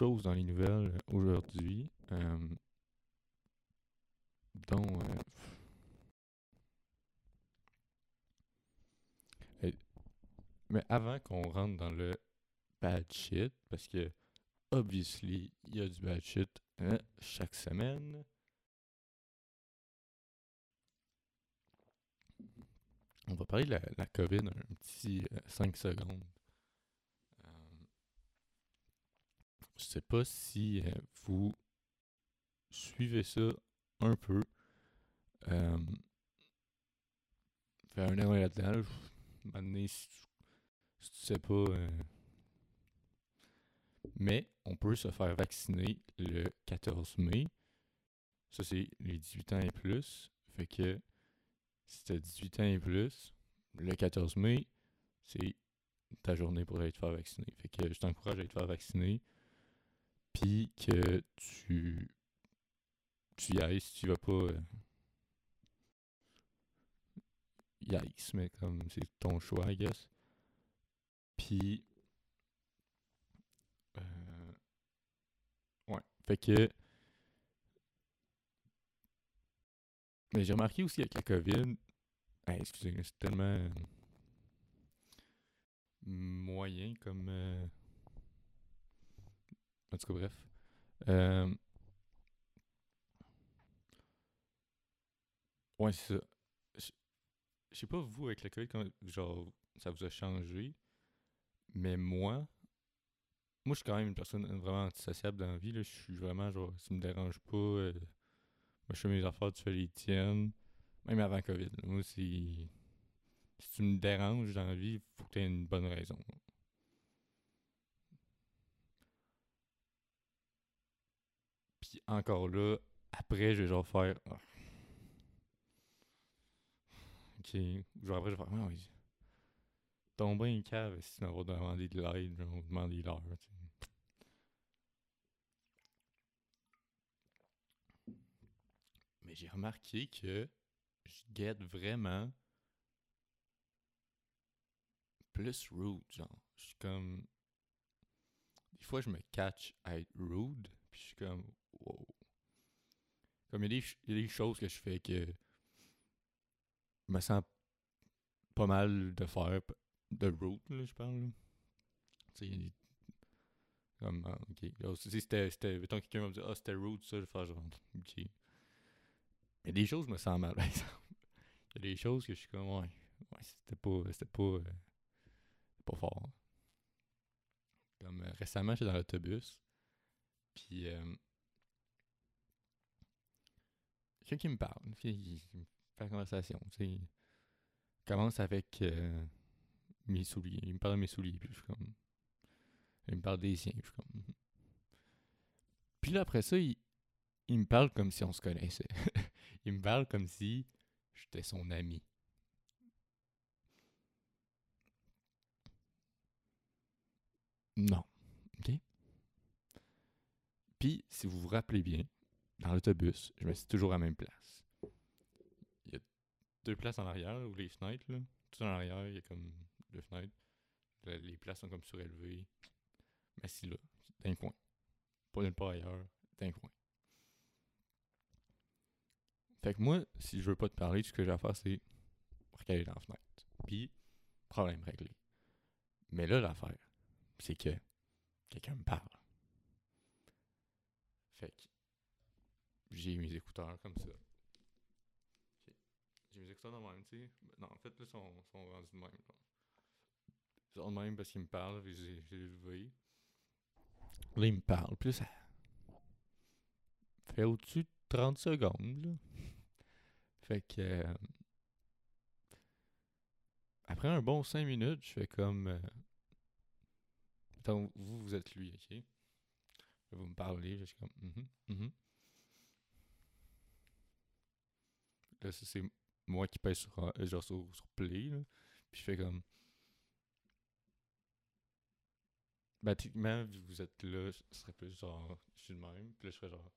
choses dans les nouvelles aujourd'hui. Euh, dont. euh, mais avant qu'on rentre dans le bad shit, parce que, obviously, il y a du bad shit hein, chaque semaine. On va parler de la, COVID un petit 5 secondes. Euh, je sais pas si euh, vous suivez ça un peu. Euh, faire un erreur là-dedans. Maintenant, si, si tu sais pas. euh, mais on peut se faire vacciner le 14 mai. Ça, c'est les 18 ans et plus. Fait que si tu as 18 ans et plus, le 14 mai, c'est ta journée pour aller te faire vacciner. Fait que je t'encourage à aller te faire vacciner. Puis que tu, tu y ailles si tu vas pas. Euh, yikes, mais comme c'est ton choix, I guess. Puis. euh, ouais. Fait que. Mais j'ai remarqué aussi avec la COVID. Hey, excusez, c'est tellement. moyen comme. euh, tout cas, bref. Euh, Ouais, c'est ça. Je sais pas, vous, avec la COVID, genre, ça vous a changé. Mais moi, moi, je suis quand même une personne vraiment antisociable dans la vie. Je suis vraiment, genre, ça me dérange pas. euh, moi, je fais mes affaires, tu fais les tiennes. Même avant COVID. Moi. Si tu me déranges dans la vie, faut que tu aies une bonne raison. Encore là, après, je vais genre faire. Ah. Ok. Genre après, je vais faire. Ton bain cave si tu m'as demandé de l'aide, je vais demander l'heure. Mais j'ai remarqué que je guette vraiment plus rude, genre. Je suis comme. Des fois, je me catch à être rude, puis je suis comme, wow. Comme il y, a il y a des choses que je fais que je me sens pas mal de faire, de rude, là, je parle. Tu sais, il y a comme, ah, ok. Si c'était, c'était, mettons, quelqu'un va me dire, ah, c'était rude, ça, je vais faire genre, ok. Mais des choses, je me sens mal, par exemple. Il y a des choses que je suis comme, ouais, ouais, c'était pas, c'était pas, euh, pas fort. Comme euh, récemment, j'étais dans l'autobus, puis euh, quelqu'un qui me parle, qui me fait la conversation, tu sais, il commence avec euh, mes souliers, il me parle de mes souliers, puis je suis comme, il me parle des siens, puis je suis comme, Mhm. puis là après ça, il, il me parle comme si on se connaissait, il me parle comme si j'étais son ami. Non. OK? Puis, si vous vous rappelez bien, dans l'autobus, je me suis toujours à la même place. Il y a deux places en arrière, ou les fenêtres, là. Tout en arrière, il y a comme deux fenêtres. Le- Les places sont comme surélevées. Mais c'est là, d'un coin. Pas nulle part ailleurs, d'un coin. Fait que moi, si je veux pas te parler, ce que j'ai à faire, c'est recaler dans la fenêtre. Puis, problème réglé. Mais là, l'affaire, c'est que quelqu'un me parle. Fait que j'ai mes écouteurs comme ça. J'ai mes écouteurs de même, tu sais. Non, en fait, là, ils sont, sont rendus de même. genre. Ils sont de même parce qu'ils me parlent, puis j'ai levé. Là, il me parle, puis là, ça fait au-dessus de 30 secondes, là. Fait que... euh, après un bon 5 minutes, je fais comme... euh, donc, vous, vous êtes lui, ok? Là, Vous me parlez, je suis comme, mhm, mhm. Là, c'est moi qui pèse sur, euh, genre sur, sur play, là. Puis je fais comme. Ben, techniquement, vu que vous êtes là, ce serait plus genre, je suis le même. Puis là, je serais genre.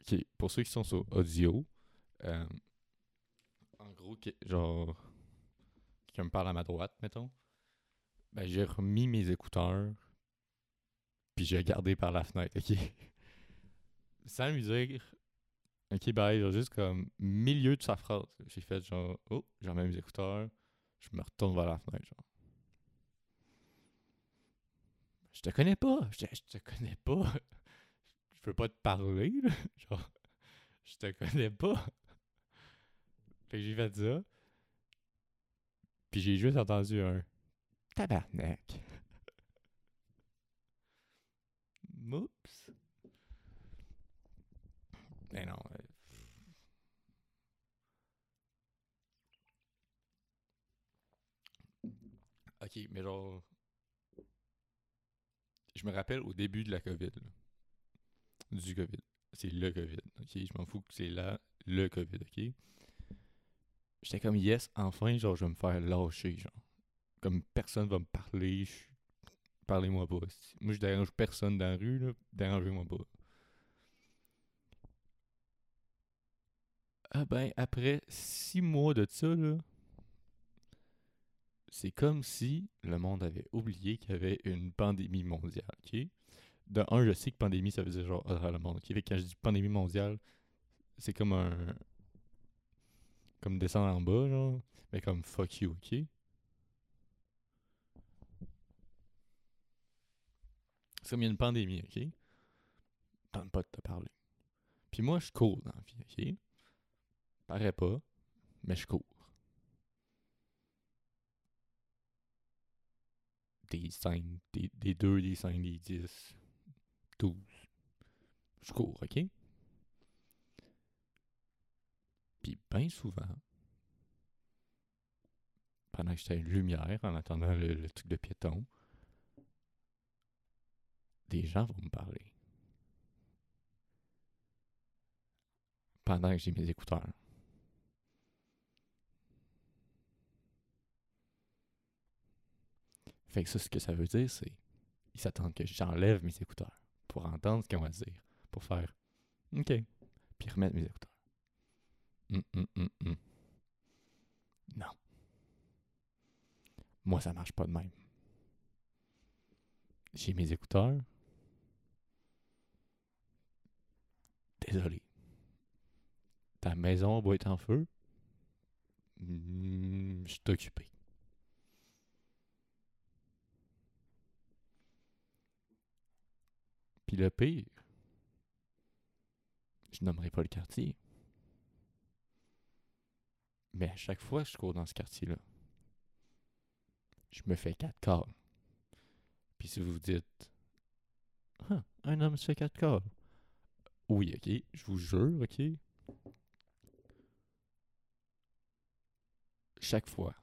Ok, pour ceux qui sont sur audio, euh, gros, que- genre, quelqu'un me parle à ma droite, mettons, ben j'ai remis mes écouteurs, puis j'ai regardé par la fenêtre, ok? Sans lui dire, ok, bye, genre juste comme milieu de sa phrase. J'ai fait genre, oh, remis mes écouteurs, je me retourne vers la fenêtre, genre. Je te connais pas, je te, te connais pas. Je peux pas te parler. Genre, je te connais pas. Fait que j'ai fait ça. Puis j'ai juste entendu un tabarnak. Oups. Mais non. euh, Ok, mais genre. Je me rappelle au début de la COVID. là. Du COVID. C'est le COVID. Ok, je m'en fous que c'est là le COVID, ok? J'étais comme yes, enfin, genre, je vais me faire lâcher, genre. Comme personne va me parler, je- parlez-moi pas. Moi, je dérange personne dans la rue, là, dérangez-moi pas. Ah ben, après six mois de ça, là, c'est comme si le monde avait oublié qu'il y avait une pandémie mondiale, ok? De un, je sais que pandémie, ça veut dire genre à le monde, ok? Quand je dis pandémie mondiale, c'est comme un... Comme descendre en bas, genre. Mais comme fuck you, ok? C'est comme il y a une pandémie, ok? Tente pas de te parler. Puis moi, je cours dans la vie, ok? Paraît pas, mais je cours. Des 5, des, des 2, des 5, des 10, 12. Je cours, ok? Puis bien souvent, pendant que j'étais à une lumière, en attendant le truc de piéton, des gens vont me parler. Pendant que j'ai mes écouteurs. Fait que ça, ce que ça veut dire, c'est ils s'attendent que j'enlève mes écouteurs pour entendre ce qu'on va dire. Pour faire OK. Puis remettre mes écouteurs. Hum, hum, hum. Non. Moi, ça marche pas de même. J'ai mes écouteurs. Désolé. Ta maison va être en feu. Hmm, Je suis occupé. Puis le pire, je nommerai pas le quartier. Mais à chaque fois que je cours dans ce quartier-là, je me fais quatre calls. Puis si vous vous dites, un homme se fait quatre calls. Oui, ok, je vous jure, ok. Chaque fois,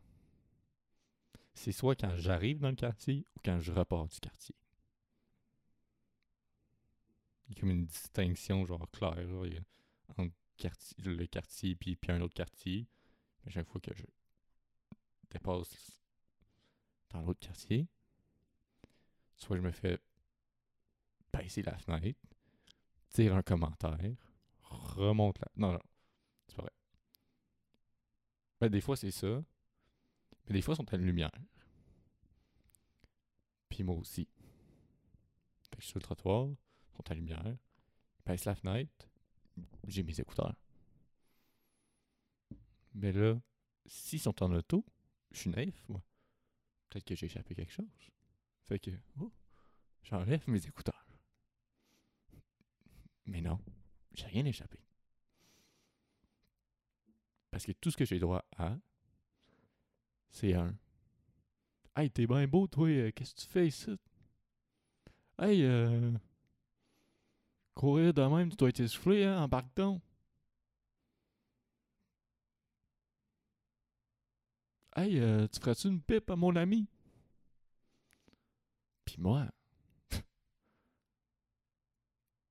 c'est soit quand j'arrive dans le quartier ou quand je repars du quartier. Il y a comme une distinction genre claire entre quartier, le quartier puis, puis un autre quartier. Chaque fois que je dépasse dans l'autre quartier, soit je me fais baisser la fenêtre, dire un commentaire, remonte la... Non, non, c'est pas vrai. Ben, des fois, c'est ça. Mais des fois, ils sont à la lumière. Puis moi aussi. Fait que je suis sur le trottoir, ils sont à la lumière, ils baissent la fenêtre, j'ai mes écouteurs. Mais là, s'ils sont en auto, je suis naïf, moi. Peut-être que j'ai échappé quelque chose. Fait que, oh, j'enlève mes écouteurs. Mais non, j'ai rien échappé. Parce que tout ce que j'ai droit à, c'est un. Hey, t'es bien beau, toi, euh, qu'est-ce que tu fais ici? Hey, euh. Courir de même, tu dois être essoufflé, hein, embarque donc. Hey, euh, tu ferais-tu une pipe à mon ami? Puis moi,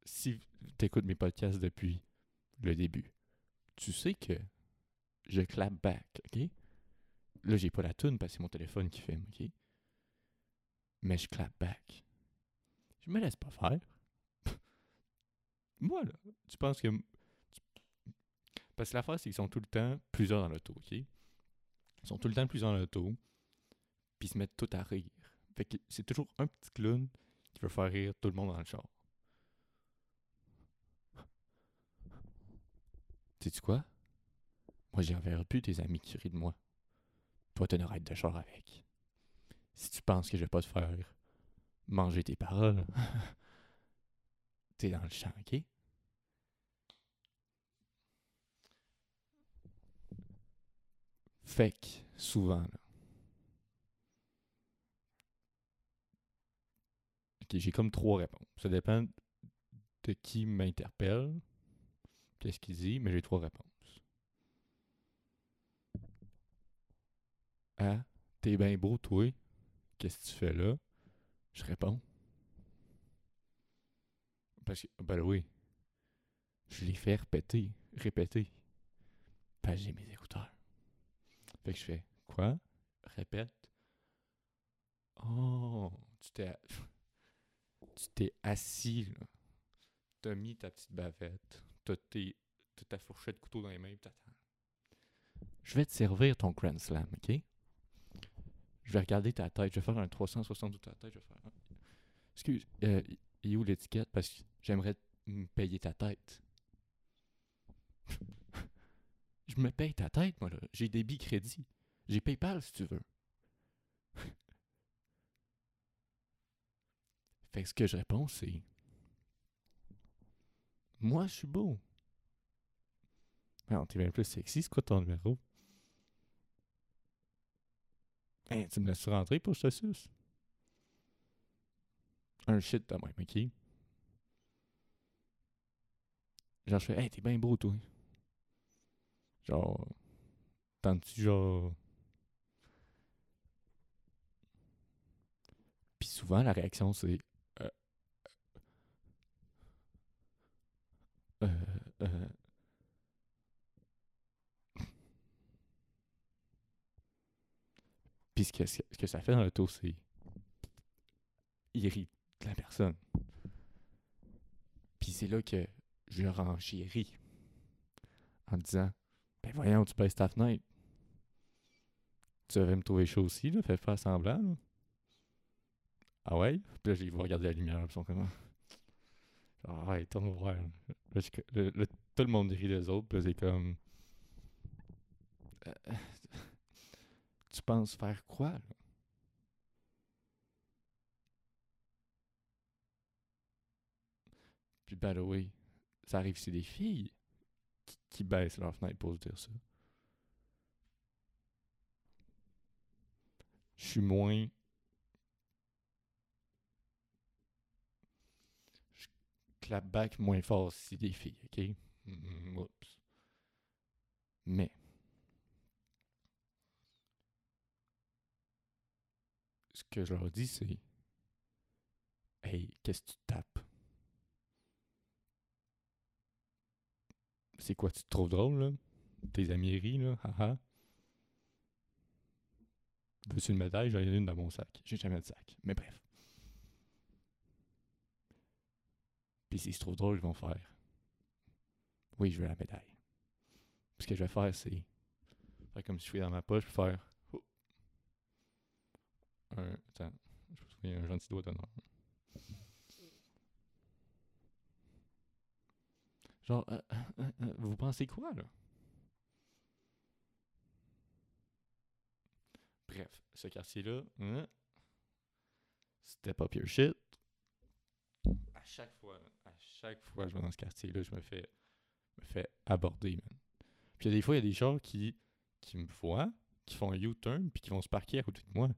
si t'écoutes mes podcasts depuis le début, tu sais que je clap back, ok? Là, j'ai pas la toune parce que c'est mon téléphone qui filme, ok? Mais je clap back. Je me laisse pas faire. moi, là, tu penses que. Parce que l'affaire, c'est qu'ils sont tout le temps plusieurs dans l'auto, OK? Ils sont tout le temps plusieurs dans l'auto, puis ils se mettent tout à rire. Fait que c'est toujours un petit clown qui veut faire rire tout le monde dans le char. Sais-tu quoi? Moi, j'enverrai plus tes amis qui rient de moi. Toi, t'as une de char avec. Si tu penses que je vais pas te faire manger tes paroles, t'es dans le champ, OK? Fait que, souvent, là. Ok, j'ai comme trois réponses. Ça dépend de qui m'interpelle, qu'est-ce qu'il dit, mais j'ai trois réponses. Ah, t'es bien beau, toi. Qu'est-ce que tu fais là? Je réponds. Parce que, ben oui, je l'ai fait répéter, répéter. Parce que j'ai mes écouteurs. Fait que je fais, quoi? Répète. Oh, tu t'es, tu t'es assis, là. T'as mis ta petite bavette. T'as, ta fourchette couteau dans les mains, pis t'attends. Je vais te servir ton Grand Slam, OK? Je vais regarder ta tête. Je vais faire un 360 de ta tête. Je vais faire. un- Excuse, euh, est où l'étiquette? Parce que j'aimerais me payer ta tête. je me paye ta tête, moi, là. J'ai débit crédit. J'ai PayPal, si tu veux. fait que ce que je réponds, c'est. Moi, je suis beau. Non, t'es bien plus sexy. C'est quoi ton numéro? Hein, tu me laisses rentrer pour que je suce? Un shit de même, ok? Genre, je fais, hey, t'es bien beau, toi. Genre, tentes-tu, genre? Puis souvent, la réaction, c'est. Euh, euh, euh, Ce que, ça fait dans l'auto, c'est. Il rit de la personne. Puis c'est là que je renchéris en disant Ben voyons, tu baisses ta fenêtre. Tu devrais me trouver chaud aussi, là, fais pas semblant. là. Ah ouais? Puis là, je vois regarder la lumière, ils sont comme. Ah ouais, tourne voir. Là, le- le- tout le monde rit des autres, puis c'est comme. Euh, tu penses faire quoi, là? Puis, by the way, ça arrive, c'est des filles qui, baissent leur fenêtre pour se dire ça. Je suis moins. Je clap back moins fort si des filles, ok? Oups. Mais. Que je leur dis, c'est. Hey, qu'est-ce que tu tapes? C'est quoi, tu te trouves drôle, là? Tes amis rient, là? Haha. Veux-tu une médaille? J'en ai une dans mon sac. J'ai jamais de sac. Mais bref. Puis s'ils se trouvent drôle, ils vont faire. Oui, je veux la médaille. Ce que je vais faire, c'est. Faire comme si je suis dans ma poche, faire. Attends. Je me souviens, un gentil doigt d'honneur. Genre, euh, euh, euh, vous pensez quoi, là? Bref, ce quartier-là, c'était pas pure shit. À chaque fois, à chaque fois que je vais dans ce quartier-là, je me fais, me fais aborder, man. Puis il y a des fois, il y a des gens qui, qui me voient, qui font un U-turn, puis qui vont se parquer à côté de moi.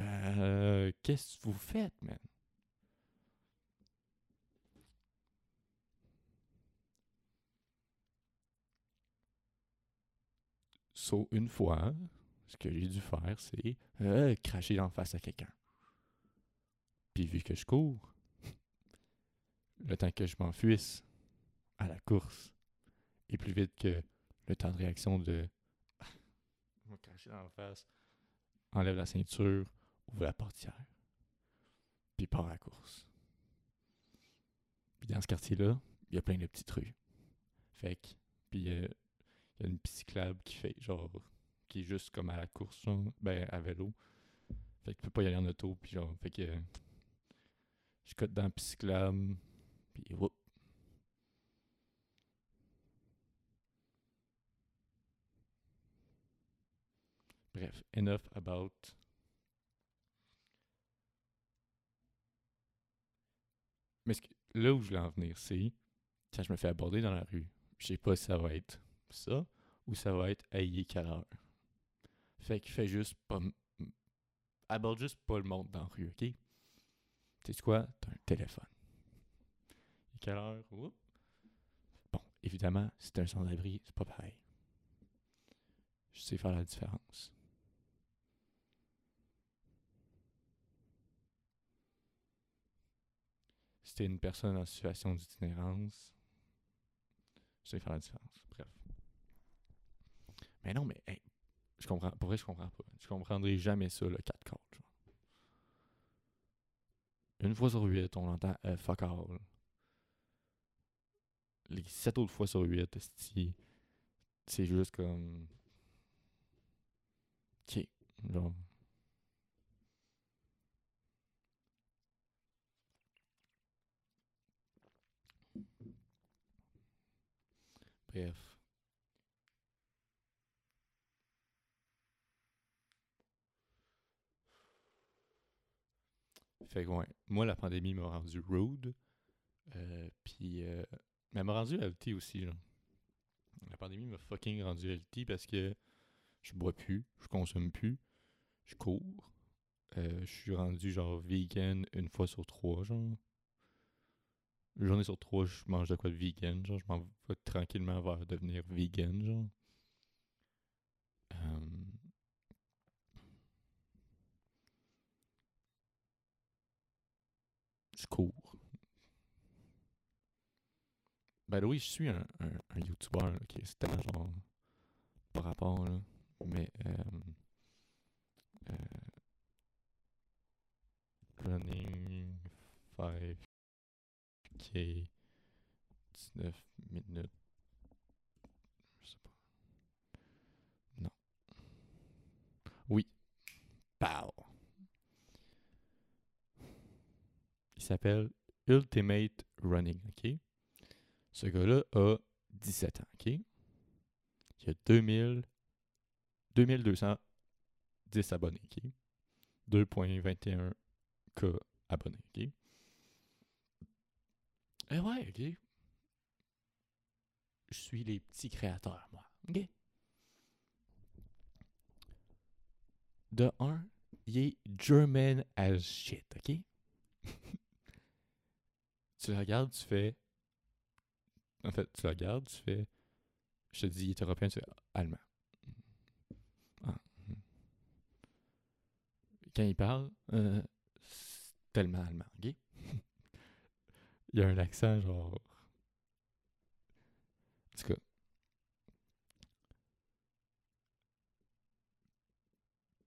Euh, qu'est-ce que vous faites, man? So, une fois, ce que j'ai dû faire, c'est euh, cracher en face à quelqu'un. Puis vu que je cours, le temps que je m'enfuisse à la course est plus vite que le temps de réaction de me cracher en face, enlève la ceinture, ouvre la portière, puis part à la course. Puis dans ce quartier-là, il y a plein de petites rues. fake. Puis euh, il y a une cyclable qui fait genre qui est juste comme à la course, ben à vélo. Fait que tu peux pas y aller en auto, puis genre, fait que je cote dans la cyclable, puis whoop. Bref, enough about Mais ce que- là où je voulais en venir, c'est quand je me fais aborder dans la rue, je sais pas si ça va être ça ou ça va être hey. Fait que fais juste pas. Aborde juste pas le monde dans la rue, ok? Tu quoi? T'as un téléphone. Il quelle heure? Bon, évidemment, si t'es un sans-abri, c'est pas pareil. Je sais faire la différence. T'es une personne en situation d'itinérance, sais faire la différence. Bref. Mais non, mais hey, je comprends. Pour vrai, je comprends pas. Je comprendrai jamais ça, le 4 quarts. genre. Une fois sur 8, on entend euh, fuck all. Les 7 autres fois sur 8, esti, c'est juste comme. Ok. Genre. Fait que ouais, moi la pandémie m'a rendu rude. Euh, puis euh, elle m'a rendu healthy aussi genre. La pandémie m'a fucking rendu healthy parce que je bois plus, je consomme plus, je cours. Euh, je suis rendu genre vegan une fois sur trois genre. Une journée sur trois, je mange de quoi de vegan, genre je m'en vais tranquillement vers devenir vegan genre. Euh, je cours. Ben oui, je suis un, un, YouTuber, ok, c'est tellement genre par rapport, là. Mais euh, euh, running 5k 19 minutes. Je sais pas. Non. Oui. Pow. Il s'appelle Ultimate Running, ok? Ce gars-là a 17 ans, ok? Il a 2000, 2210 abonnés, ok? 2.21k abonnés? Eh ouais, ok? Je suis les petits créateurs, moi, ok? De un, il est German as shit, ok? tu le regardes, tu fais. En fait, tu le regardes, tu fais. Je te dis, il est européen, tu fais allemand. Ah. hmm. Quand il parle, euh, c'est tellement allemand, ok? Il y a un accent genre. En tout cas.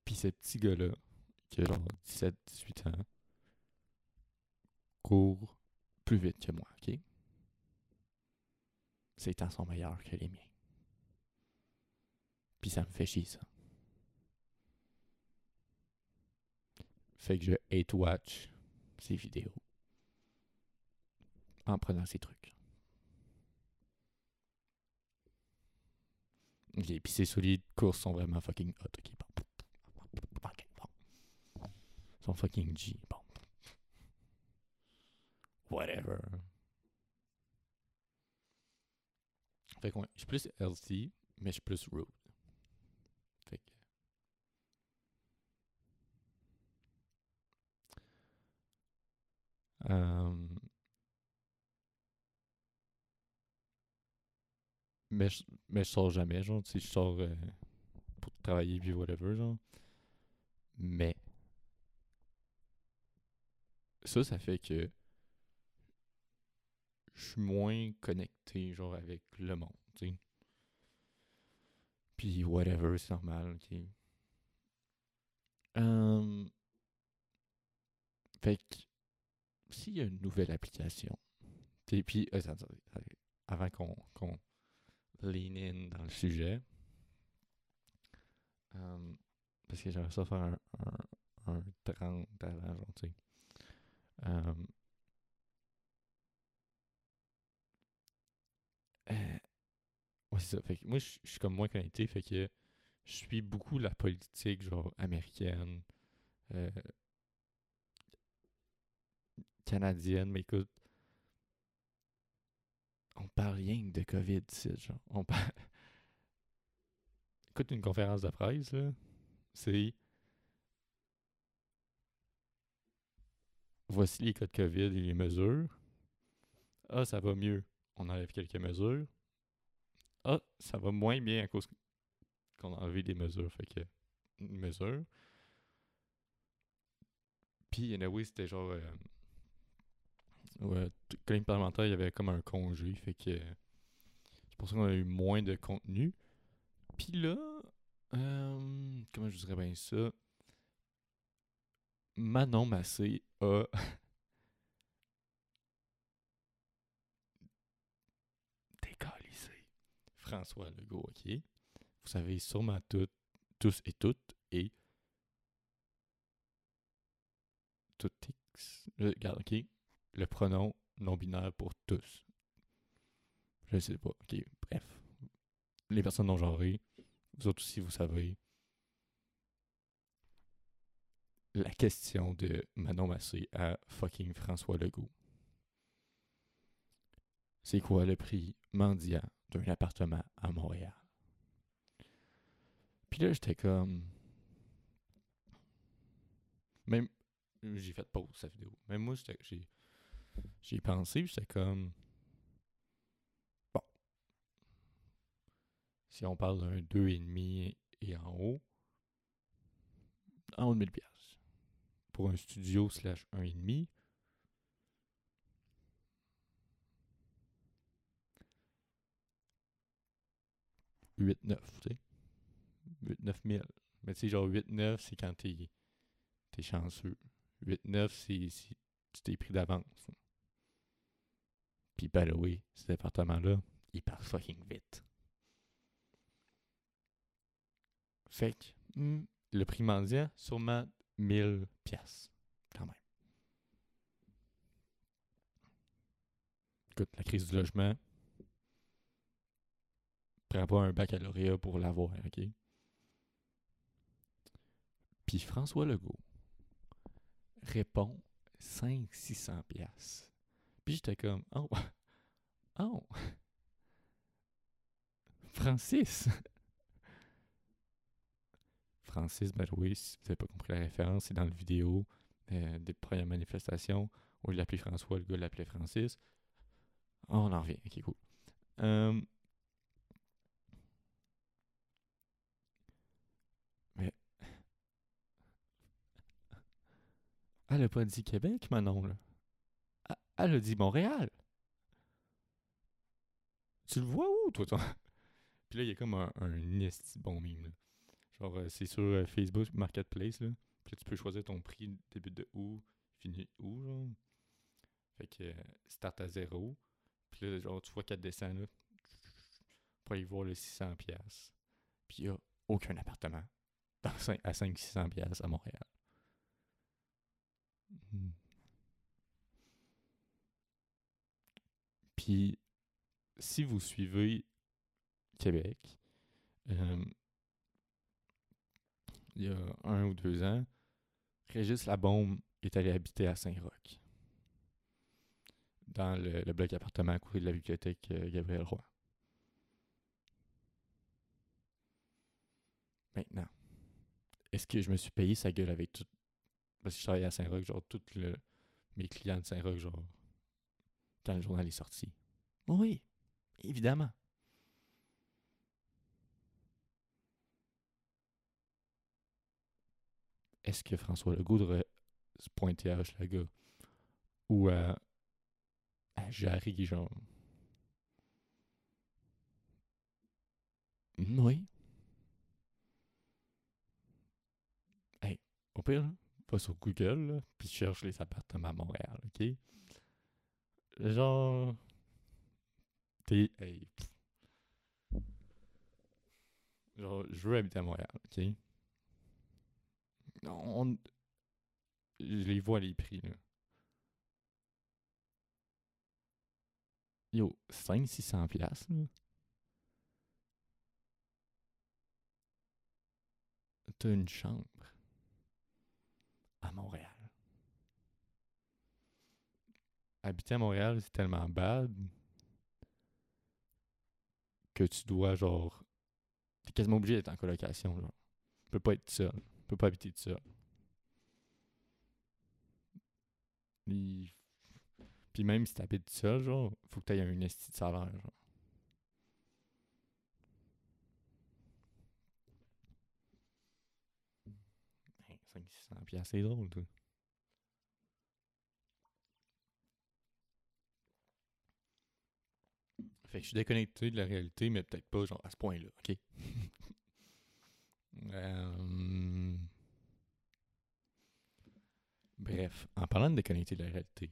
Puis ce petit gars-là, qui a genre 17-18 ans, court plus vite que moi, ok? Ses temps sont meilleurs que les miens. Puis ça me fait chier, ça. Fait que je hate watch ses vidéos. En prenant ses trucs. Ok, puis ses solides courses sont vraiment fucking hot, ok? Bon. Ok, bon. Ils sont fucking G, bon. Whatever. Fait que je suis plus healthy, mais je suis plus rude. Fait que. Euh, mais, je, mais je sors jamais, genre, tu sais, je sors euh, pour travailler puis whatever, genre. Mais ça, ça fait que je suis moins connecté, genre, avec le monde, tu sais. Puis whatever, c'est normal, ok. Euh, fait que s'il y a une nouvelle application, et puis attendez, avant qu'on qu'on lean in dans le sujet. Euh, parce que j'aimerais ça faire un, un, un 30 avant, genre, tu sais. Euh, euh, c'est ça. Fait que moi, je suis comme moins connecté, fait que je suis beaucoup la politique, genre, américaine, canadienne, mais écoute, on parle rien que de COVID, genre. On parle... Écoute une conférence de presse, là, c'est... Voici les cas de COVID et les mesures. Ah, ça va mieux. On enlève quelques mesures. Ah, ça va moins bien à cause qu'on a enlevé des mesures. Fait que, une mesure. Puis, anyway, c'était genre... euh, ouais, parlementaires, il y avait comme un congé. Fait que... C'est pour ça qu'on a eu moins de contenu. Puis là... euh, comment je dirais bien ça? Manon Massé a... décalissé François Legault, OK? Vous savez sûrement toutes, tous et toutes, et tout X. Je- Regarde, OK? Le pronom non-binaire pour tous. Je sais pas? Bref. Les personnes non-genrées, vous autres aussi, vous savez. La question de Manon Massé à fucking François Legault. C'est quoi le prix mendiant d'un appartement à Montréal? Puis là, j'étais comme. Même. J'ai fait pause sa vidéo. Même moi, j'étais- j'ai. J'ai pensé, puis j'étais comme. Bon. Si on parle d'un 2,5 et en haut, en haut de 1000 piastres. Pour un studio slash 1,5, « 8-9, tu sais. 8-9 000. Mais tu sais, genre 8-9, c'est quand t'es t'es chanceux. 8-9, c'est si tu t'es pris d'avance. Puis, the way, cet appartement-là, il part fucking vite. Fait que, hmm, le prix mendiant, sûrement 1000 piastres. Quand même. Écoute, la crise du logement, prends pas un baccalauréat pour l'avoir, OK? Puis François Legault répond 500-600 piastres. Puis j'étais comme, oh, oh, Francis. Francis, way, si vous n'avez pas compris la référence, c'est dans la vidéo euh, des premières manifestations où il l'appelait François, le gars l'appelait Francis. Oh, on en revient, ok, cool. Euh, mais. Elle a pas dit Québec, Manon, là. Elle- Elle a dit Montréal. Tu le vois où, toi, toi? Puis là, il y a comme un, un bon meme, là. Genre, euh, c'est sur euh, Facebook Marketplace, là. Puis là, tu peux choisir ton prix début de où, fini où, genre. Fait que, euh, start à zéro. Puis là, genre, tu vois qu'elle descend, là. Pour aller voir le 600$. piastres. Puis il n'y a aucun appartement dans cin- à 500-600$ piastres à Montréal. Mhm. Puis, si vous suivez Québec, euh, il y a un ou deux ans, Régis Labombe est allé habiter à Saint-Roch, dans le, bloc appartement à côté de la bibliothèque euh, Gabriel Roy. Maintenant, est-ce que je me suis payé sa gueule avec tout. Parce que je travaillais à Saint-Roch, genre, tous mes clients de Saint-Roch, genre, quand le journal est sorti. Oui, évidemment. Est-ce que François Legault devrait se pointer à Hochelaga ou à, à Jarry, genre? Mm, Oui. Hey, au pire, va sur Google, puis cherche les appartements à Montréal, OK? Genre... T'es... Hey. Genre, je veux habiter à Montréal, ok? On, je les vois les prix, là. Yo, 500-600 piastres, là. T'as une chambre à Montréal. Habiter à Montréal, c'est tellement bad que tu dois, genre. T'es quasiment obligé d'être en colocation, genre. Tu peux pas être seul. Tu peux pas habiter tout seul. Il- Puis même si t'habites tout seul, genre, faut que t'aies un esti de salaire, genre. Hey, 500 piastres, c'est drôle, toi. Fait que je suis déconnecté de la réalité, mais peut-être pas genre à ce point-là, ok? Euh, Bref, en parlant de déconnecter de la réalité,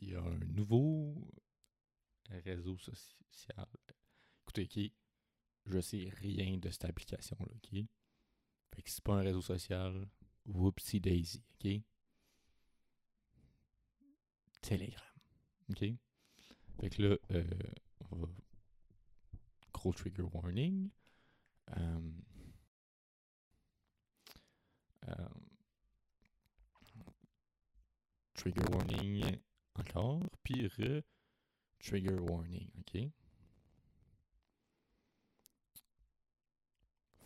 il y a un nouveau réseau social. Écoutez, ok, je sais rien de cette application-là, ok? Fait que c'est pas un réseau social, whoopsie daisy, ok? Telegram, ok? Fait que là, euh, on va... Gros trigger warning. Euh, trigger warning encore, puis re trigger warning, ok?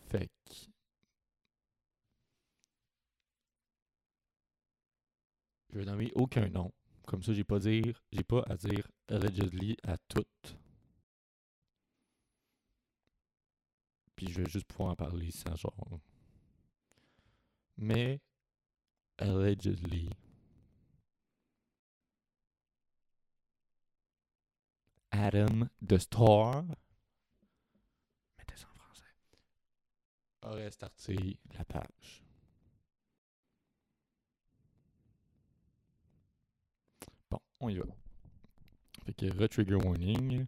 Fait que je vais nommer aucun nom. Comme ça, j'ai pas dire, j'ai pas à dire allegedly à toutes. Puis je vais juste pouvoir en parler sans genre. Mais allegedly. Adam the Star. Mettez ça en français. Aurait starté la page. On y va. Fait que re-trigger warning.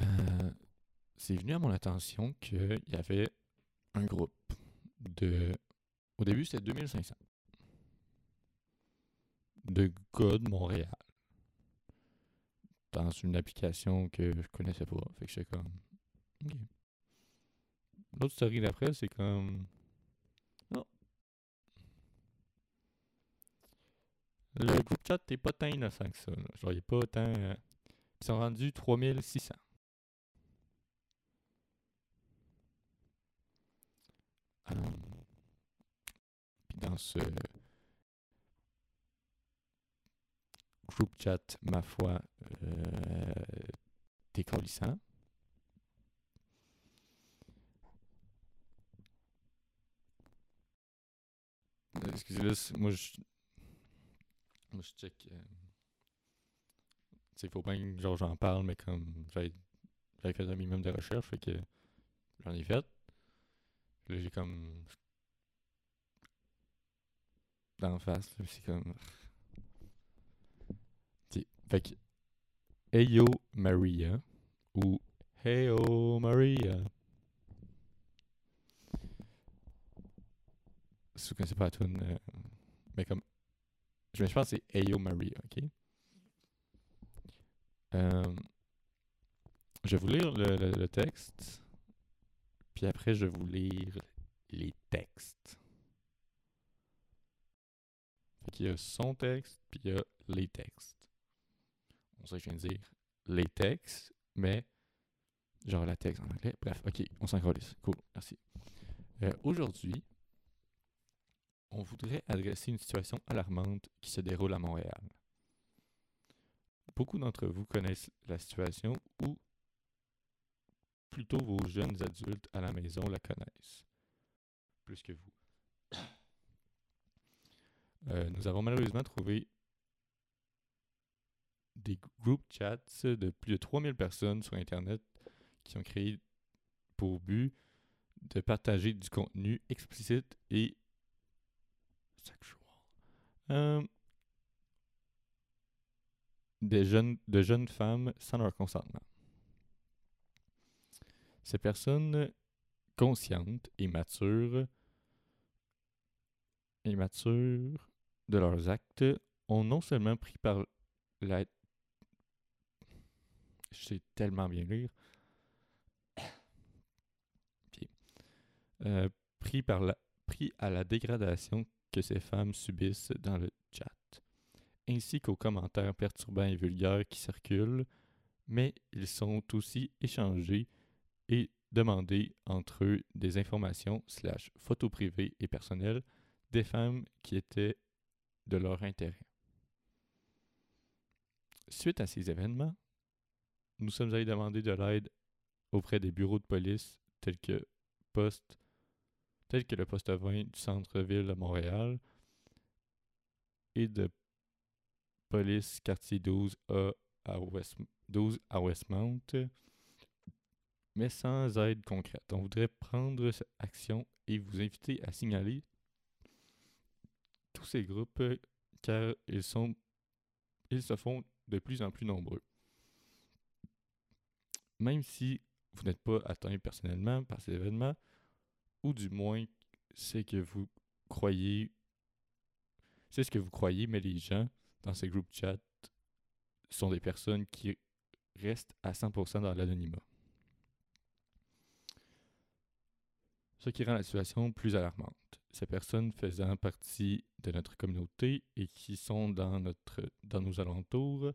Euh, c'est venu à mon attention qu'il y avait un groupe de. Au début, c'était 2500. De gars de Montréal. Dans une application que je connaissais pas. Fait que j'étais comme. L'autre story d'après, c'est comme. Le groupe chat n'est pas tant innocent que ça. là. Genre, il pas autant. euh, Ils sont rendus 3600. Euh, Puis dans ce groupe chat, ma foi, euh, décollissant. Euh, Excusez-le, c'est- moi je. Moi je check. euh, sais, faut pas que genre j'en parle, mais comme j'avais fait un minimum de recherche, fait que j'en ai fait. Là, j'ai comme. D'en face, là, c'est comme. Ok, Fait que. Heyo Maria ou Heyo Maria. Si vous connaissez pas la tune, euh, mais comme. Je, je pense que c'est Heyo Maria, ok? Euh, je vais vous lire le, texte, puis après je vais vous lire les textes. Qu'il y a son texte, puis il y a les textes. On sait que je viens de dire les textes, mais genre la texte en anglais. Bref, ok, on s'en. Cool, merci. Euh, Aujourd'hui, on voudrait adresser une situation alarmante qui se déroule à Montréal. Beaucoup d'entre vous connaissent la situation ou plutôt vos jeunes adultes à la maison la connaissent. Plus que vous. Euh, nous avons malheureusement trouvé des group chats de plus de 3000 personnes sur Internet qui ont créé pour but de partager du contenu explicite et sexual. Euh, des jeunes, de jeunes femmes sans leur consentement. Ces personnes conscientes et matures et matures de leurs actes ont non seulement pris par la je sais tellement bien lire euh, pris par la pris à la dégradation que ces femmes subissent dans le chat, ainsi qu'aux commentaires perturbants et vulgaires qui circulent, mais ils sont aussi échangés et demandés entre eux des informations slash photos privées et personnelles des femmes qui étaient de leur intérêt. Suite à ces événements, nous sommes allés demander de l'aide auprès des bureaux de police tels que poste tels que le poste 20 du centre-ville de Montréal et de police quartier 12 A à West, 12 à Westmount, mais sans aide concrète. On voudrait prendre cette action et vous inviter à signaler tous ces groupes car ils sont ils se font de plus en plus nombreux. Même si vous n'êtes pas atteint personnellement par ces événements, ou du moins c'est que vous croyez, c'est ce que vous croyez, mais les gens dans ces groupes chat sont des personnes qui restent à 100% dans l'anonymat. Ce qui rend la situation plus alarmante. Ces personnes faisant partie de notre communauté et qui sont dans, notre, dans nos alentours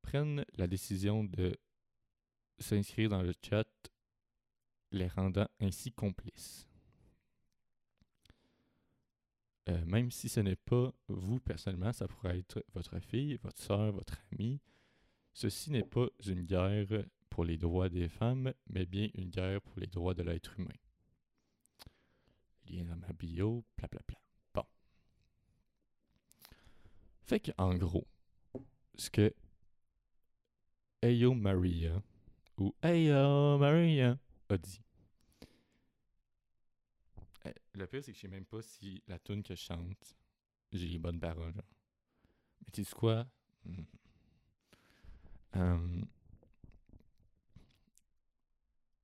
prennent la décision de s'inscrire dans le chat les rendant ainsi complices. Euh, même si ce n'est pas vous personnellement, ça pourrait être votre fille, votre soeur, votre ami. Ceci n'est pas une guerre pour les droits des femmes, mais bien une guerre pour les droits de l'être humain. Lien dans ma bio, bla bla bla. Bon. Fait que, en gros, ce que Ayo Maria ou Ayo Maria a dit. Eh, Le pire, c'est que je sais même pas si la tune que je chante, j'ai les bonnes paroles. Mais tu sais quoi? Hmm. Euh,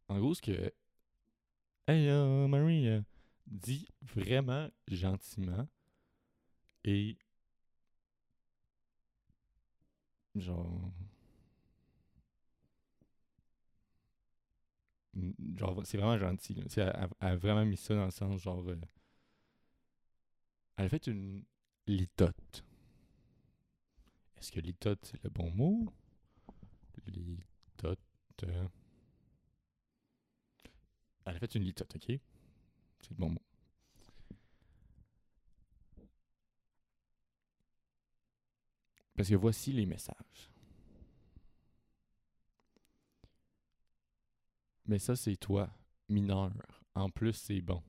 en gros, ce que Hey euh, Maria dit vraiment gentiment et genre genre c'est vraiment gentil elle a vraiment mis ça dans le sens genre euh, elle a fait une litote. Est-ce que litote c'est le bon mot? Litote euh, elle a fait une litote ok? C'est le bon mot. Parce que voici les messages Mais ça, c'est toi, mineur. En plus, c'est bon.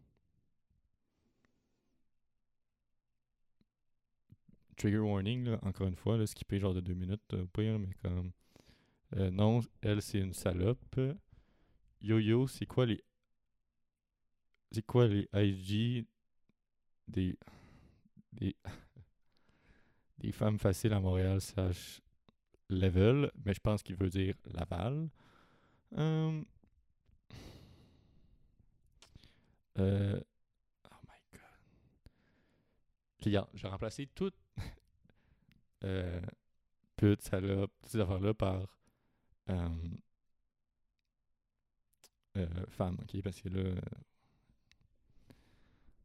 Trigger warning, là, encore une fois, là, skipper genre de deux minutes, euh, au pire, mais comme. Euh, non, elle, c'est une salope. Yo-yo, c'est quoi les. C'est quoi les IG des. Des. des femmes faciles à Montréal, slash level, mais je pense qu'il veut dire Laval. Hum, Euh, oh my god. Regarde, j'ai remplacé toute euh, pute, salope, toutes ces affaires-là par euh, euh, femme, ok? Parce que là, euh,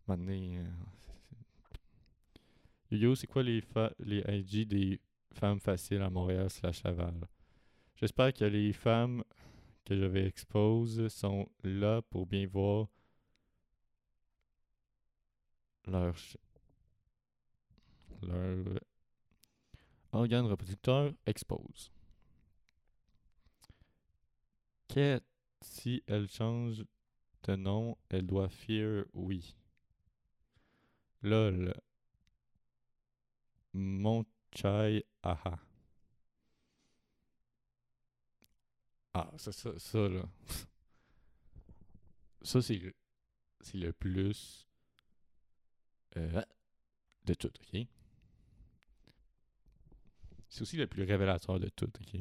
donné, euh, c'est- quoi les, les IG des femmes faciles à Montréal slash Laval? J'espère que les femmes que je vais expose sont là pour bien voir leur, leur organe reproducteur expose. Que si elle change de nom, elle doit fear oui. Lol. Mon chai aha. Ah, ça, ça, ça là. ça, c'est c'est le plus euh, de tout, ok? C'est aussi le plus révélateur de tout, ok?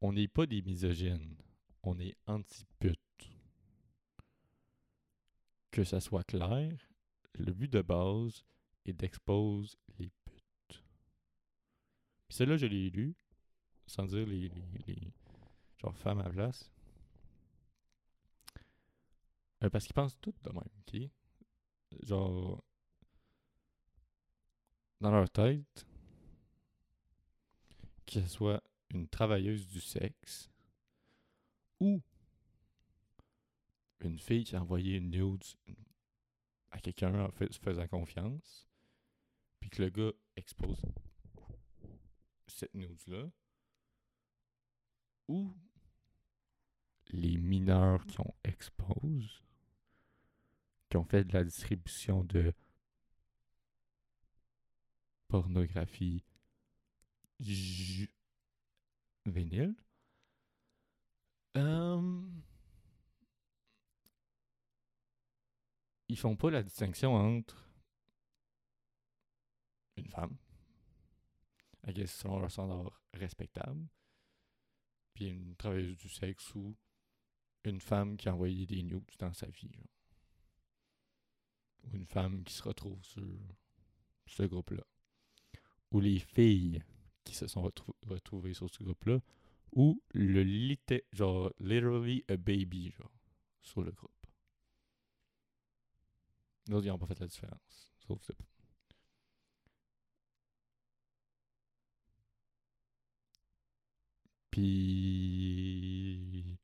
On n'est pas des misogynes. on est anti-pute. Que ça soit clair, le but de base est d'exposer les putes. Puis celle-là, je l'ai lu, sans dire les genre femmes à place. Euh, parce qu'ils pensent toutes de même, ok? Genre, dans leur tête, que ce soit une travailleuse du sexe ou une fille qui a envoyé une nude à quelqu'un en fait, faisant confiance, puis que le gars expose cette nude-là, ou les mineurs qui ont expose, qui ont fait de la distribution de pornographie vinyle? Euh, ils font pas la distinction entre une femme, à guess selon leur standard respectable, puis une travailleuse du sexe ou une femme qui a envoyé des nudes dans sa vie. Ou une femme qui se retrouve sur ce groupe-là. Ou les filles qui se sont retrouvées sur ce groupe-là. Ou le lit genre literally a baby genre sur le groupe. D'autres, ils n'ont pas fait la différence. Sauf ça. Puis.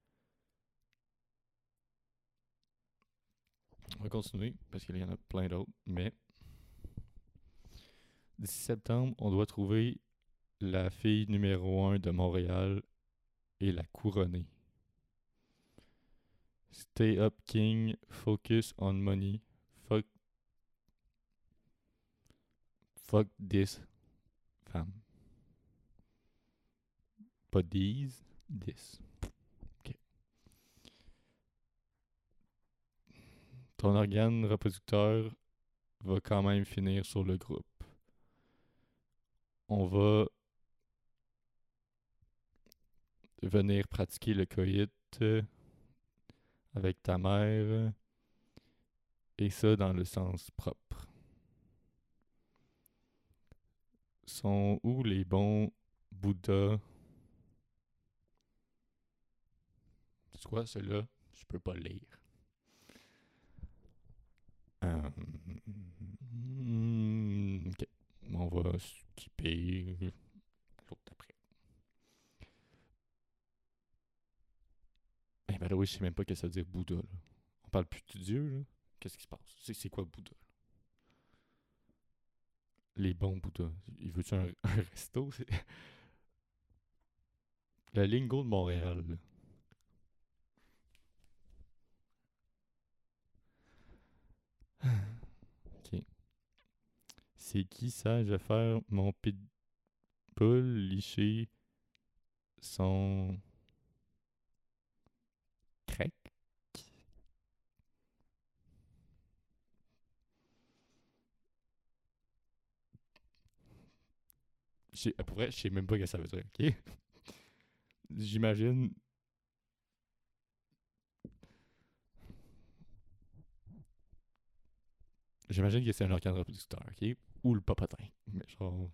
On va continuer parce qu'il y en a plein d'autres, mais. D'ici septembre, on doit trouver la fille numéro 1 de Montréal et la couronner. Stay up king, focus on money, fuck fuck this femme. Pas these, this. Ok. Ton organe reproducteur va quand même finir sur le groupe. On va venir pratiquer le coït avec ta mère et ça dans le sens propre. Sont où les bons Bouddhas? C'est quoi celui-là? Je peux pas lire. Euh, ok. On va skipper l'autre après. Eh ben là, oui, je sais même pas ce que ça veut dire Bouddha. On parle plus de Dieu. Qu'est-ce qui se passe? C'est quoi Bouddha? Les bons Bouddhas. Il veut-tu un, un, resto? La lingo de Montréal, là. Ok. C'est qui ça? Je vais faire mon pitbull licher son crack. Pour vrai, je sais même pas ce que ça veut dire, ok? J'imagine J'imagine que c'est un organe reproducteur, ok? Ou le papotin. Mais genre.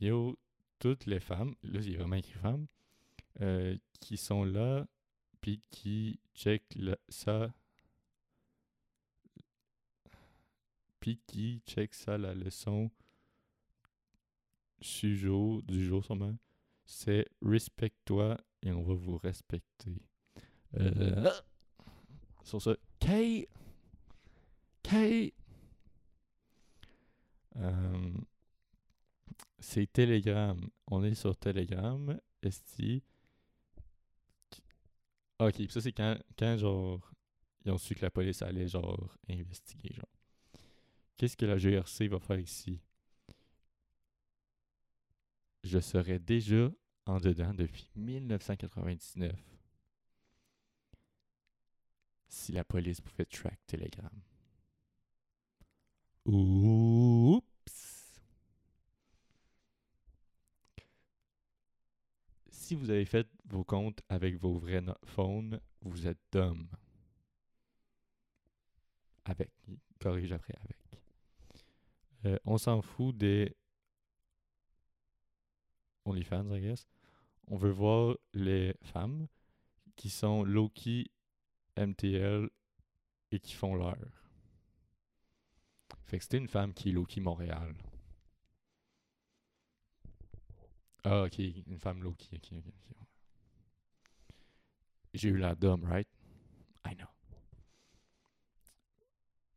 Yo, toutes les femmes, là, a vraiment écrit femmes, euh, qui sont là, puis qui check ça. Puis qui check ça, la leçon sujet du jour, sûrement. C'est respecte-toi et on va vous respecter. Euh, sur ce, Kay! Euh, c'est Telegram. On est sur Telegram. Esti. Ok, ça c'est quand, quand genre ils ont su que la police allait genre investiguer genre. Qu'est-ce que la GRC va faire ici? Je serais déjà en dedans depuis 1999 si la police pouvait track Telegram. Oups! Si vous avez fait vos comptes avec vos vrais phones, vous êtes dumb. Avec. Corrige après avec. Euh, on s'en fout des OnlyFans, I guess. On veut voir les femmes qui sont low-key MTL et qui font leur. C'était une femme qui est low-key Montréal. Ah, ok, une femme ok. J'ai eu la dumb, right? I know.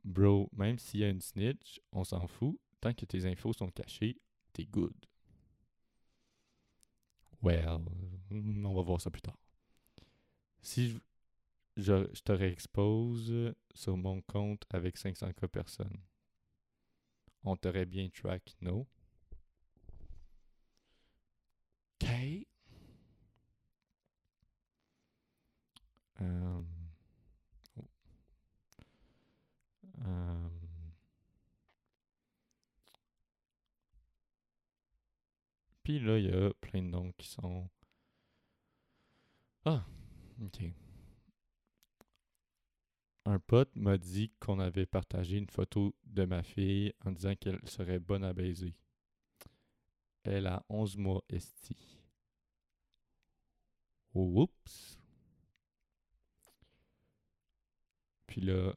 Bro, même s'il y a une snitch, on s'en fout. Tant que tes infos sont cachées, t'es good. Well, on va voir ça plus tard. Si je, je, je te réexpose sur mon compte avec 500k personnes, on t'aurait bien track, no? OK. Euh, oh. Euh, Puis là, il y a plein de noms qui sont. Ah, ok. Un pote m'a dit qu'on avait partagé une photo de ma fille en disant qu'elle serait bonne à baiser. Elle a 11 mois esti. Oups. Puis là,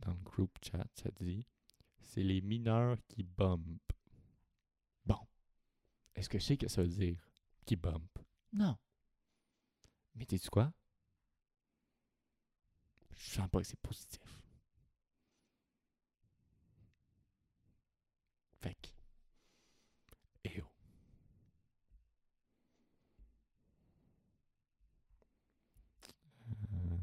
dans le groupe chat, ça dit c'est les mineurs qui bump. Bon. Est-ce que je sais que ça veut dire qui bump? Non. Mais tu quoi? Je sens pas que c'est positif. Fait que. Eh oh. Euh,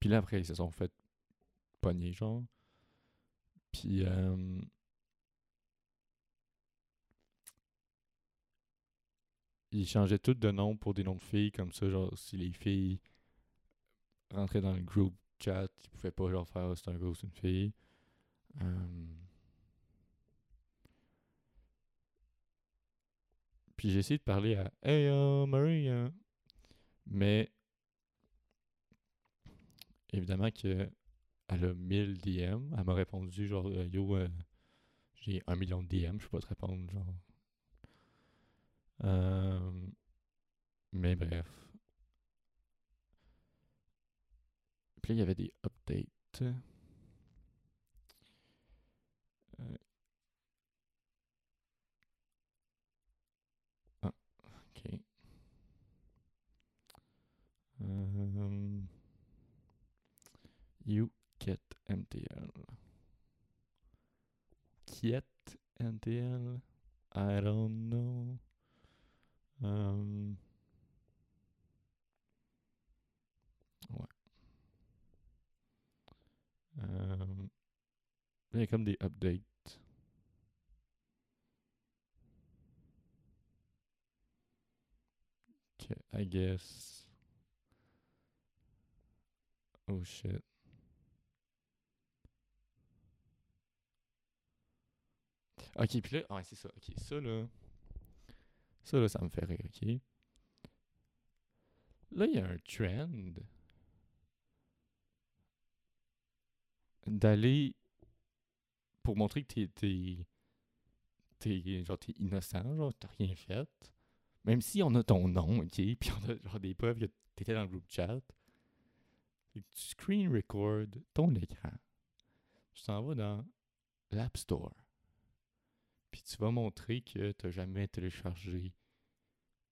Puis là, après, ils se sont fait pogner, genre. Puis, euh, ils changeaient tous de nom pour des noms de filles, comme ça, genre, si les filles rentraient dans le groupe chat, ils pouvaient pas, genre, faire c'est un gars c'est une fille. Euh, Puis j'ai essayé de parler à Hey, euh, Marie, euh, mais évidemment que elle a 1000 DM. Elle m'a répondu genre euh, Yo, euh, j'ai un million de DM, je peux pas te répondre, genre. Euh, mais bref. Puis là, il y avait des updates. Euh, Ah, ok. Euh, you get MTL. Get MTL? I don't know. Euh, ouais. Euh, il y a comme des updates. Okay, I guess. Oh shit. Ok, puis là, ouais, c'est ça. Ok, ça là. Ça là, ça me fait rire, ok? Là, il y a un trend d'aller pour montrer que t'es, t'es, genre, t'es innocent, genre, t'as rien fait. Même si on a ton nom, ok, puis on a genre des preuves que t'étais dans le groupe chat. Tu screen record ton écran. Tu t'en vas dans l'App Store. Puis tu vas montrer que t'as jamais téléchargé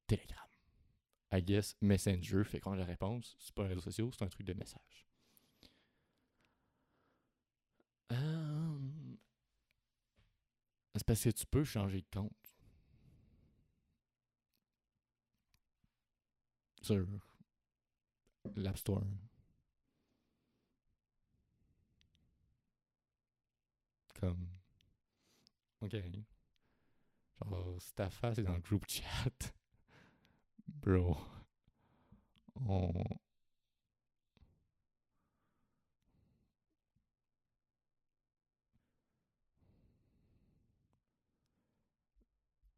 Telegram. I guess Messenger, fait qu'on a la réponse, c'est pas un réseau social, c'est un truc de message. Euh, C'est parce que tu peux changer de compte. Sur l'App Store. Comme. Ok. Oh, Staffa, c'est dans le groupe chat. Bro. On...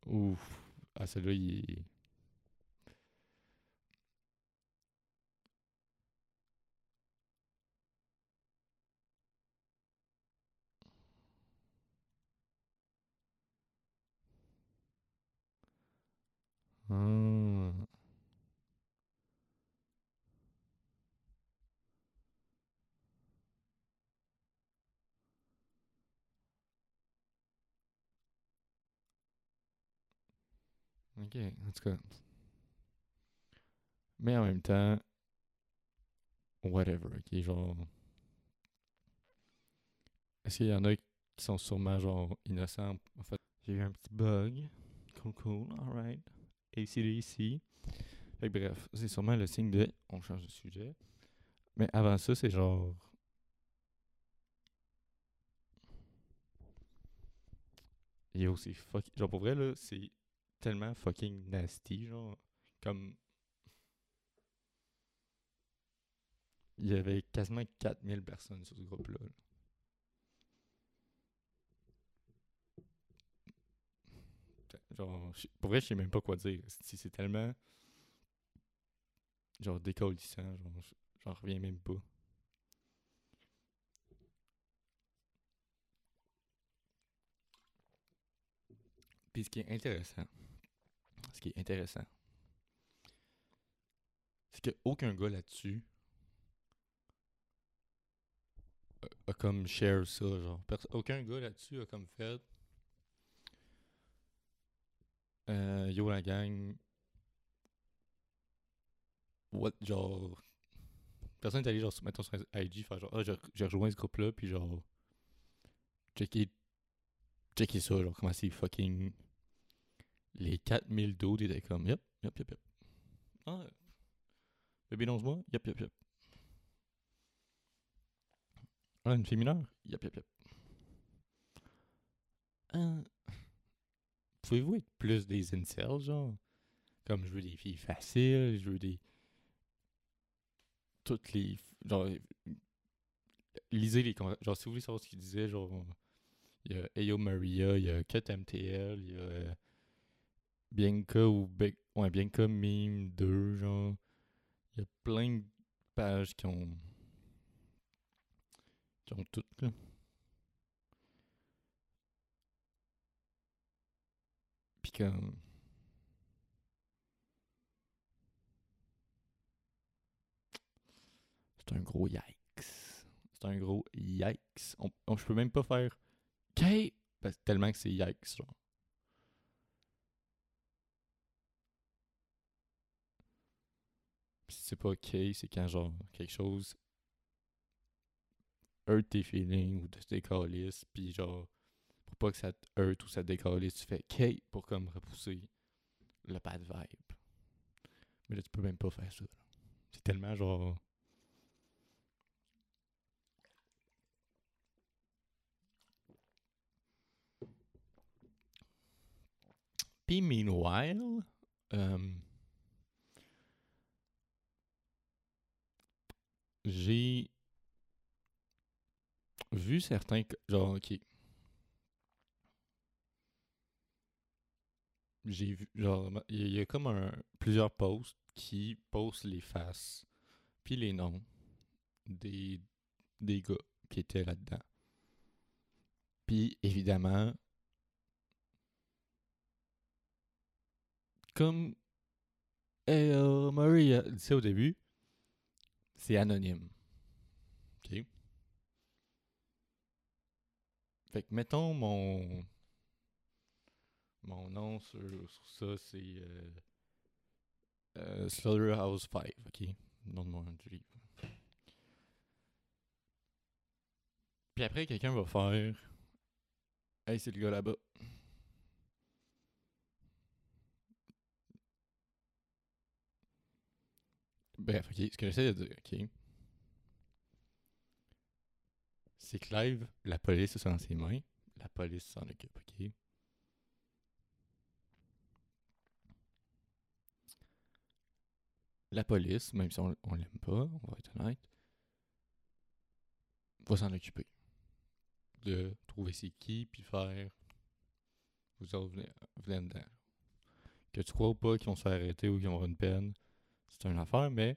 Ouf. Ah, celui-là, il. Ah. Ok, en tout cas. Mais en même temps, whatever, ok, genre. Est-ce qu'il y en a qui sont sûrement genre innocents? J'ai eu un petit bug. Cool, cool, alright. ACDC. Fait bref, c'est sûrement le signe de on change de sujet. Mais avant ça, c'est genre. Yo, c'est fuck. Genre pour vrai, là, c'est tellement fucking nasty, genre. Comme. Il y avait quasiment 4000 personnes sur ce groupe-là. là. Genre, pour vrai, je sais même pas quoi dire. C'est tellement. Genre, décollissant. Genre, je- j'en reviens même pas. Puis ce qui est intéressant, ce qui est intéressant, c'est que aucun gars là-dessus a, comme share ça, genre. Aucun gars là-dessus a comme fait euh, Yo la gang, what, genre. Personne n'est allé, genre, mettons sur IG, faire genre, ah, j'ai rejoint ce groupe-là, puis genre, checker, checker ça, genre, comment c'est fucking. Les 4000 d'autres étaient comme, yep, yep, yep, yep. Ah, bébé 11 mois, yep, yep, yep. Ah, une fille mineure, yep, yep, yep. Ah, pouvez-vous être plus des incels, genre? Comme je veux des filles faciles, je veux des. Toutes les. Genre. Lisez les. Genre, si vous voulez savoir ce qu'il disait, genre. Il y a Ayo Maria, il y a Cut MTL, il y a. euh, Bianca ou. Be- ouais, Bianca Meme 2, genre. Il y a plein de pages qui ont. qui ont toutes, là. Comme. C'est un gros yikes. C'est un gros yikes. On, je peux même pas faire K parce tellement que c'est yikes, genre. Puis si c'est pas K, c'est quand genre quelque chose hurt tes feelings ou de tes calices, puis genre pas que ça te hurt ou ça te décalisse, tu fais K pour comme repousser le bad vibe. Mais là, tu peux même pas faire ça. C'est tellement genre. Puis, meanwhile, euh, j'ai vu certains. Genre, ok. J'ai vu. Genre, il y, a- comme un, plusieurs posts qui postent les faces, puis les noms des, des gars qui étaient là-dedans. Puis, évidemment, comme hey, euh, Murray au début, c'est anonyme. OK? Fait que mettons mon mon nom sur, ça, c'est euh, euh, Slaughterhouse 5, OK? Nom de mon du livre. Puis après, quelqu'un va faire Hey, c'est le gars là-bas. Bref, ok, ce que j'essaie de dire, ok, c'est que live, la police est dans ses mains, la police s'en occupe, ok? La police, même si on, on l'aime pas, on va être honnête, va s'en occuper. De trouver c'est qui, puis faire. Vous autres, venez, venez. Que tu crois ou pas qu'ils vont se faire arrêter ou qu'ils vont avoir une peine, c'est une affaire, mais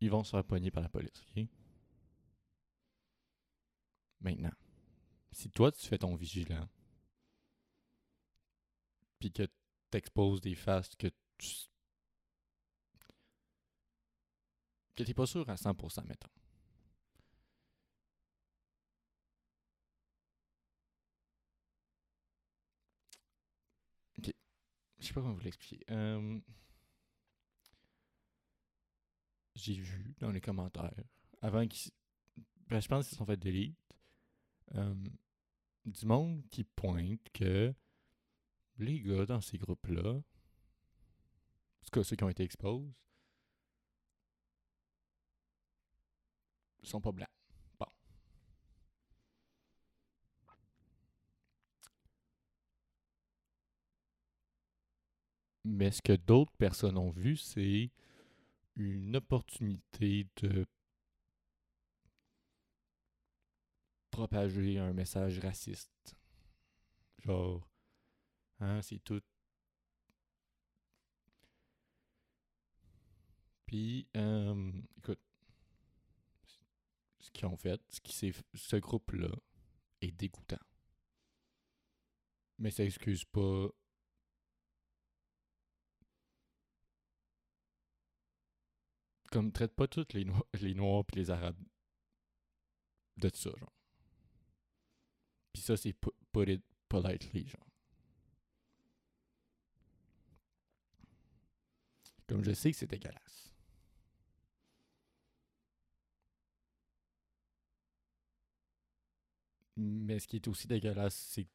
ils vont se faire pogner par la police, ok? Maintenant, si toi tu fais ton vigilant, puis que t'exposes des faces que tu. Que t'es pas sûr à 100%, mettons. Ok. Je sais pas comment vous l'expliquer. Euh, J'ai vu dans les commentaires, avant qu'ils. Ben, je pense qu'ils sont fait delete. euh, du monde qui pointe que les gars dans ces groupes-là, en tout cas ceux qui ont été exposés, sont pas blancs. Bon. Mais ce que d'autres personnes ont vu, c'est une opportunité de propager un message raciste. Genre, hein, c'est tout. Puis, euh, écoute, qu'ils ont fait, ce, qui ce groupe-là est dégoûtant. Mais ça excuse pas comme traite pas toutes les, Noirs- les Noirs puis les Arabes de ça, genre. Puis ça, c'est pu- put it politely, genre. Comme je sais que c'est dégueulasse. Mais ce qui est aussi dégueulasse, c'est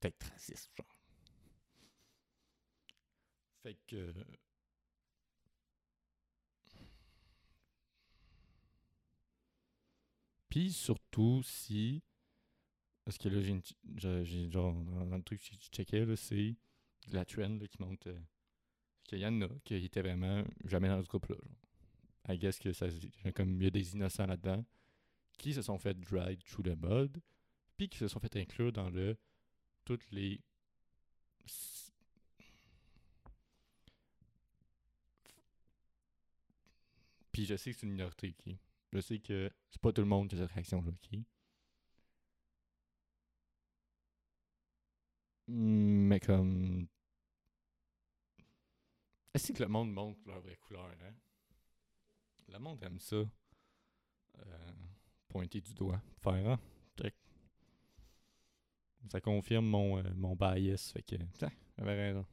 d'être raciste, genre. Fait que... Puis surtout si. Parce que là, j'ai genre. Dans truc que je checkais, c'est la trend là, qui monte. euh, qu'il y en a qui étaient vraiment jamais dans ce groupe-là. I guess que ça. Comme il y a des innocents là-dedans qui se sont fait drag through the mud, puis qui se sont fait inclure dans le. Toutes les. Puis je sais que c'est une minorité, ok? Je sais que c'est pas tout le monde qui a cette réaction-là? Mm, Mais comme. Est-ce que le monde montre leur vraie couleur, hein? Le monde aime ça. Euh, pointer du doigt. Faire, hein? Check. Ça confirme mon, euh, mon bias. Fait que, tiens, j'avais raison.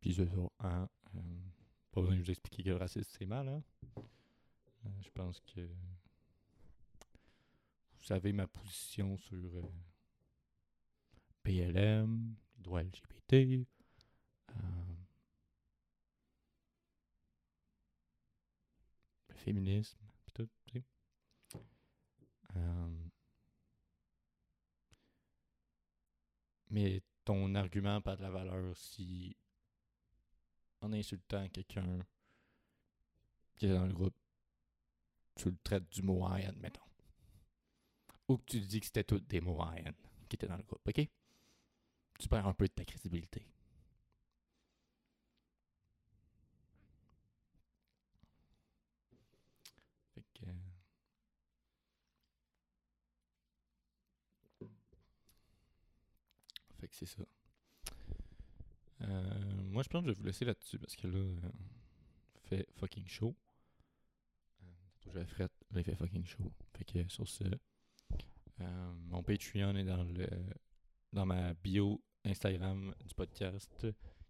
Puis c'est ça, hein? euh, pas besoin de vous expliquer que le racisme c'est mal, hein? Euh, je pense que vous savez ma position sur euh, PLM, les droits LGBT, euh, le féminisme, Euh, mais ton argument pas de la valeur si en insultant quelqu'un qui est dans le groupe, tu le traites du mot mettons. Ou que tu dis que c'était tous des mots qui étaient dans le groupe, ok? Tu perds un peu de ta crédibilité. Fait que. Fait c'est ça. Euh, moi, je pense que je vais vous laisser là-dessus parce que là, euh, fait fucking chaud. Euh, J'avais fait, là, il fait fucking chaud. Fait que sur ce, euh, mon Patreon est dans le dans ma bio Instagram du podcast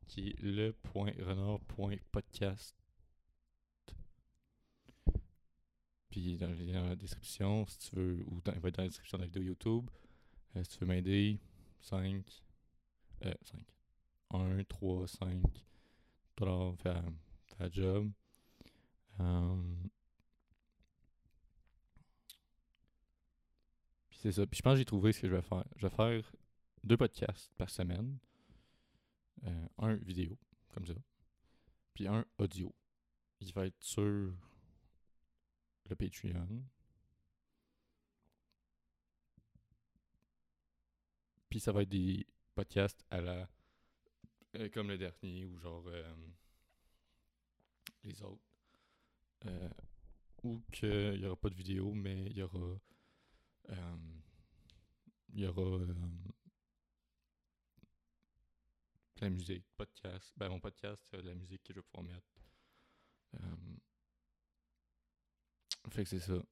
qui est le point renard point podcast. Puis dans, dans la description, si tu veux, ou dans, dans la description de la vidéo YouTube. Si tu veux m'aider, 5, euh, 5, 1, 3, 5 dollars, faire, faire la job. Euh, Puis c'est ça. Puis je pense que j'ai trouvé ce que je vais faire. Je vais faire deux podcasts par semaine. Euh, un vidéo, comme ça. Puis un audio. Il va être sur le Patreon. Puis ça va être des podcast à la. euh, comme le dernier, ou genre. euh, les autres. Euh, ou qu'il n'y aura pas de vidéo, mais il y aura. il y aura. la musique, podcast. Ben, mon podcast, c'est la musique que je vais pouvoir mettre. Fait que c'est ça.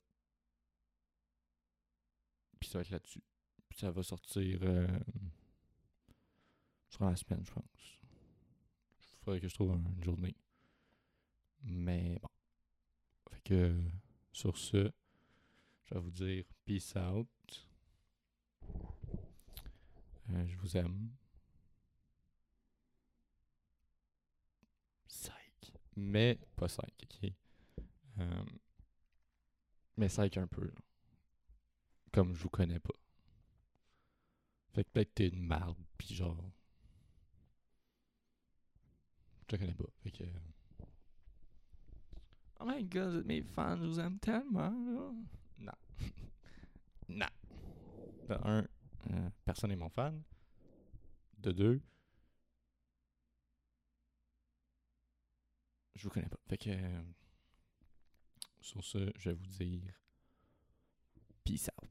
Puis ça va être là-dessus. Puis ça va sortir sur la semaine, je pense. Il faudrait que je trouve un- une journée. Mais bon. Fait que sur ce, je vais vous dire peace out. Euh, je vous aime. Psych. Mais pas psych, ok? Euh, mais psych un peu. Comme je vous connais pas. Fait que peut-être t'es une marde, pis genre. Je te connais pas. Fait que. Oh my god, mes fans, vous aime tellement. là. Non. non. De un, euh, personne n'est mon fan. De deux, je vous connais pas. Fait que. euh, sur ce, je vais vous dire. Peace out.